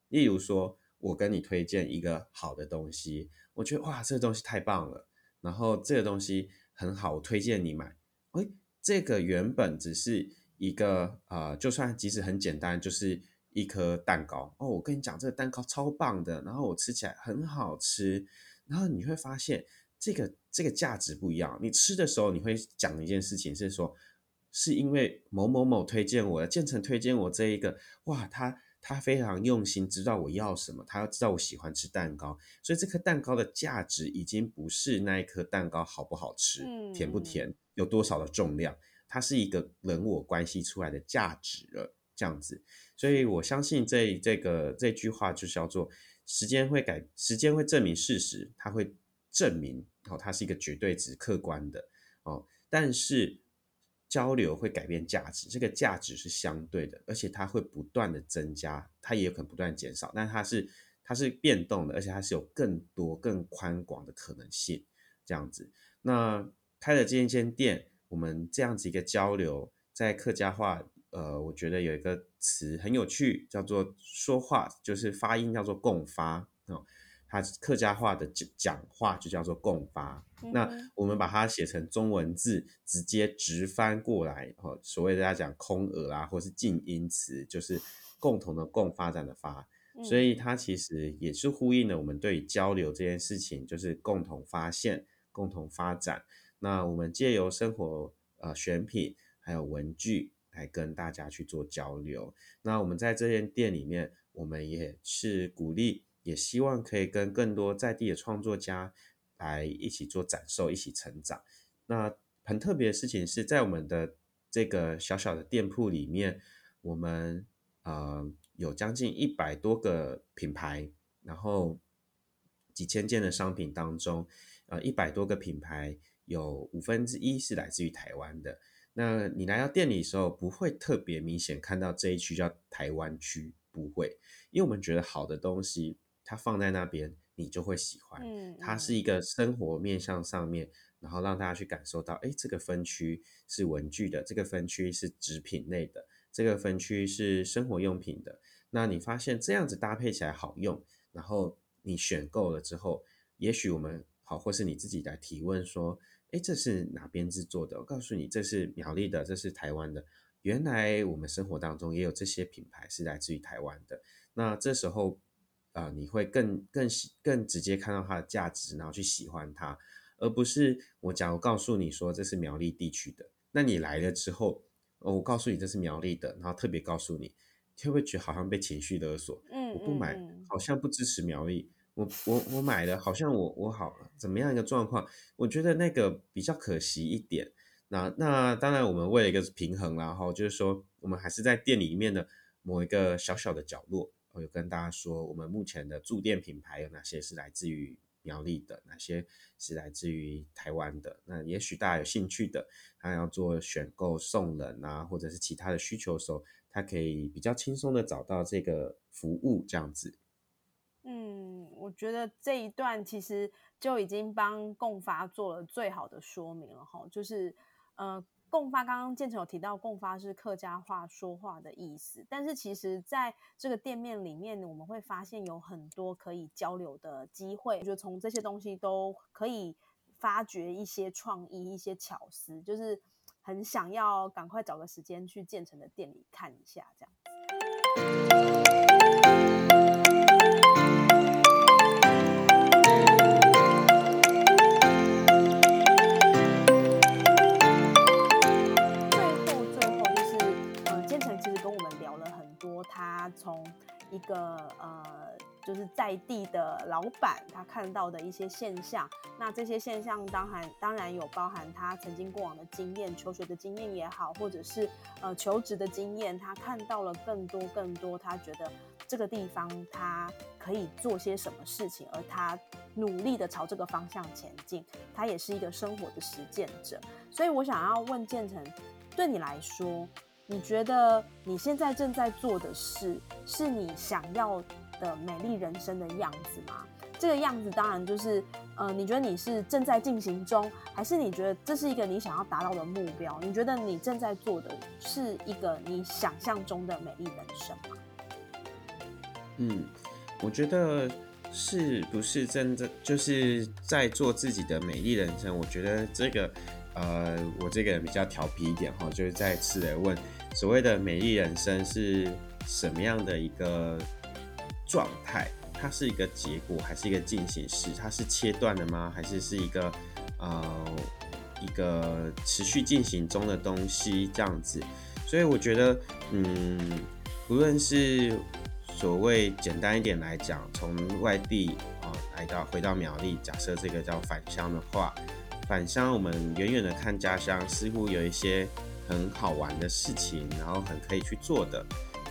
B: 例如说，我跟你推荐一个好的东西，我觉得哇，这个东西太棒了，然后这个东西很好，我推荐你买。哎，这个原本只是一个呃，就算即使很简单，就是一颗蛋糕哦。我跟你讲，这个蛋糕超棒的，然后我吃起来很好吃，然后你会发现这个这个价值不一样。你吃的时候，你会讲一件事情是说。是因为某某某推荐我的，建成推荐我这一个，哇，他他非常用心，知道我要什么，他要知道我喜欢吃蛋糕，所以这颗蛋糕的价值已经不是那一颗蛋糕好不好吃，甜不甜，有多少的重量，它是一个人我关系出来的价值了，这样子，所以我相信这这个这句话就是叫做时间会改，时间会证明事实，它会证明哦，它是一个绝对值、客观的哦，但是。交流会改变价值，这个价值是相对的，而且它会不断的增加，它也有可能不断减少，但它是它是变动的，而且它是有更多更宽广的可能性，这样子。那开了这一间店，我们这样子一个交流，在客家话，呃，我觉得有一个词很有趣，叫做说话，就是发音叫做共发哦。它客家话的讲讲话就叫做共发，那我们把它写成中文字，直接直翻过来，哦，所谓大家讲空耳啊，或是静音词，就是共同的共发展的发，所以它其实也是呼应了我们对交流这件事情，就是共同发现、共同发展。那我们借由生活呃选品还有文具来跟大家去做交流。那我们在这间店里面，我们也是鼓励。也希望可以跟更多在地的创作家来一起做展售，一起成长。那很特别的事情是在我们的这个小小的店铺里面，我们呃有将近一百多个品牌，然后几千件的商品当中，呃一百多个品牌有五分之一是来自于台湾的。那你来到店里的时候，不会特别明显看到这一区叫台湾区，不会，因为我们觉得好的东西。它放在那边，你就会喜欢。嗯，它是一个生活面向上面，然后让大家去感受到，哎，这个分区是文具的，这个分区是纸品类的，这个分区是生活用品的。那你发现这样子搭配起来好用，然后你选购了之后，也许我们好，或是你自己来提问说，哎，这是哪边制作的？我告诉你，这是苗栗的，这是台湾的。原来我们生活当中也有这些品牌是来自于台湾的。那这时候，啊，你会更更更直接看到它的价值，然后去喜欢它，而不是我假如告诉你说这是苗栗地区的，那你来了之后，我告诉你这是苗栗的，然后特别告诉你，会不会觉得好像被情绪勒索？
A: 嗯，
B: 我不买，好像不支持苗栗。我我我买的，好像我我好怎么样一个状况？我觉得那个比较可惜一点。那那当然，我们为了一个平衡然后就是说，我们还是在店里面的某一个小小的角落，我有跟大家说，我们目前的驻店品牌有哪些是来自于苗栗的，哪些是来自于台湾的。那也许大家有兴趣的，他要做选购送人啊，或者是其他的需求的时候，他可以比较轻松的找到这个服务这样子。
A: 嗯，我觉得这一段其实就已经帮共发做了最好的说明了哈，就是呃，共发刚刚建成有提到，共发是客家话说话的意思，但是其实在这个店面里面，我们会发现有很多可以交流的机会，就从这些东西都可以发掘一些创意、一些巧思，就是很想要赶快找个时间去建成的店里看一下这样。他从一个呃，就是在地的老板，他看到的一些现象，那这些现象当然当然有包含他曾经过往的经验、求学的经验也好，或者是呃求职的经验，他看到了更多更多，他觉得这个地方他可以做些什么事情，而他努力的朝这个方向前进，他也是一个生活的实践者。所以我想要问建成，对你来说。你觉得你现在正在做的事是你想要的美丽人生的样子吗？这个样子当然就是，呃，你觉得你是正在进行中，还是你觉得这是一个你想要达到的目标？你觉得你正在做的是一个你想象中的美丽人生吗？
B: 嗯，我觉得是不是真的就是在做自己的美丽人生？我觉得这个。呃，我这个人比较调皮一点哈，就是再次的问，所谓的美丽人生是什么样的一个状态？它是一个结果还是一个进行式？它是切断的吗？还是是一个呃一个持续进行中的东西这样子？所以我觉得，嗯，不论是所谓简单一点来讲，从外地啊来到回到苗栗，假设这个叫返乡的话。返乡，我们远远的看家乡，似乎有一些很好玩的事情，然后很可以去做的，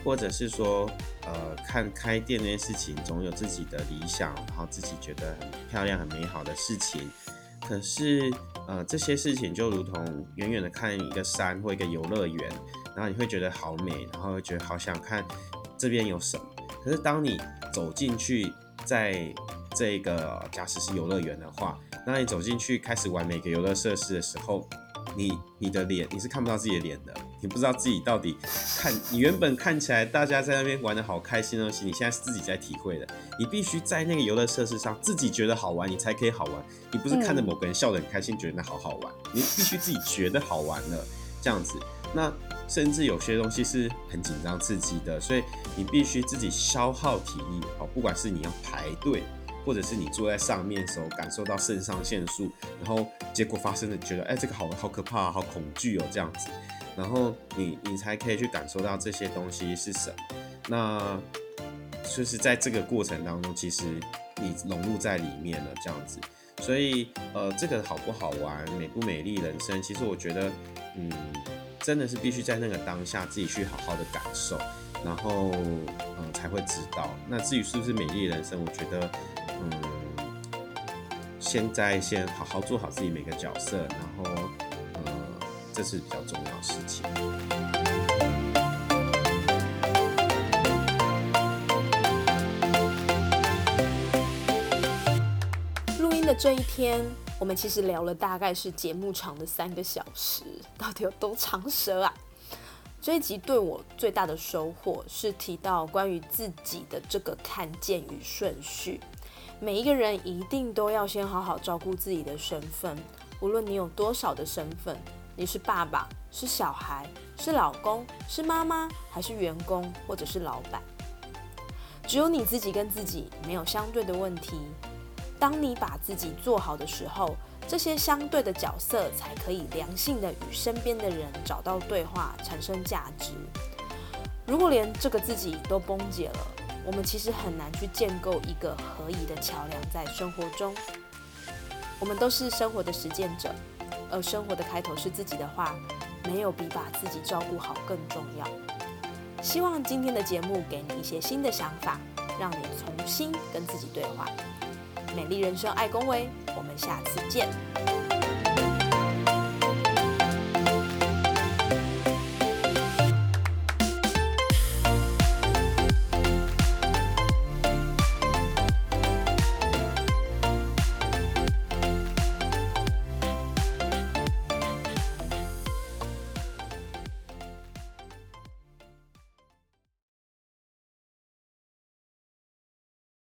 B: 或者是说，呃，看开店那件事情，总有自己的理想，然后自己觉得很漂亮、很美好的事情。可是，呃，这些事情就如同远远的看一个山或一个游乐园，然后你会觉得好美，然后又觉得好想看这边有什么。可是当你走进去，在这个假使是游乐园的话，那你走进去开始玩每个游乐设施的时候，你你的脸你是看不到自己的脸的，你不知道自己到底看你原本看起来大家在那边玩的好开心的东西，你现在是自己在体会的。你必须在那个游乐设施上自己觉得好玩，你才可以好玩。你不是看着某个人笑得很开心，觉得那好好玩，你必须自己觉得好玩了这样子。那甚至有些东西是很紧张刺激的，所以你必须自己消耗体力，好，不管是你要排队。或者是你坐在上面的时候感受到肾上腺素，然后结果发生的觉得哎这个好好可怕好恐惧哦这样子，然后你你才可以去感受到这些东西是什么。那就是在这个过程当中，其实你融入在里面了这样子。所以呃这个好不好玩，美不美丽人生，其实我觉得嗯真的是必须在那个当下自己去好好的感受，然后嗯才会知道。那至于是不是美丽人生，我觉得。嗯，现在先好好做好自己每个角色，然后，呃，这是比较重要的事情。
A: 录音的这一天，我们其实聊了大概是节目长的三个小时，到底有多长舌啊？这一集对我最大的收获是提到关于自己的这个看见与顺序。每一个人一定都要先好好照顾自己的身份，无论你有多少的身份，你是爸爸，是小孩，是老公，是妈妈，还是员工，或者是老板，只有你自己跟自己没有相对的问题。当你把自己做好的时候，这些相对的角色才可以良性的与身边的人找到对话，产生价值。如果连这个自己都崩解了，我们其实很难去建构一个合宜的桥梁在生活中。我们都是生活的实践者，而生活的开头是自己的话，没有比把自己照顾好更重要。希望今天的节目给你一些新的想法，让你重新跟自己对话。美丽人生，爱公维，我们下次见。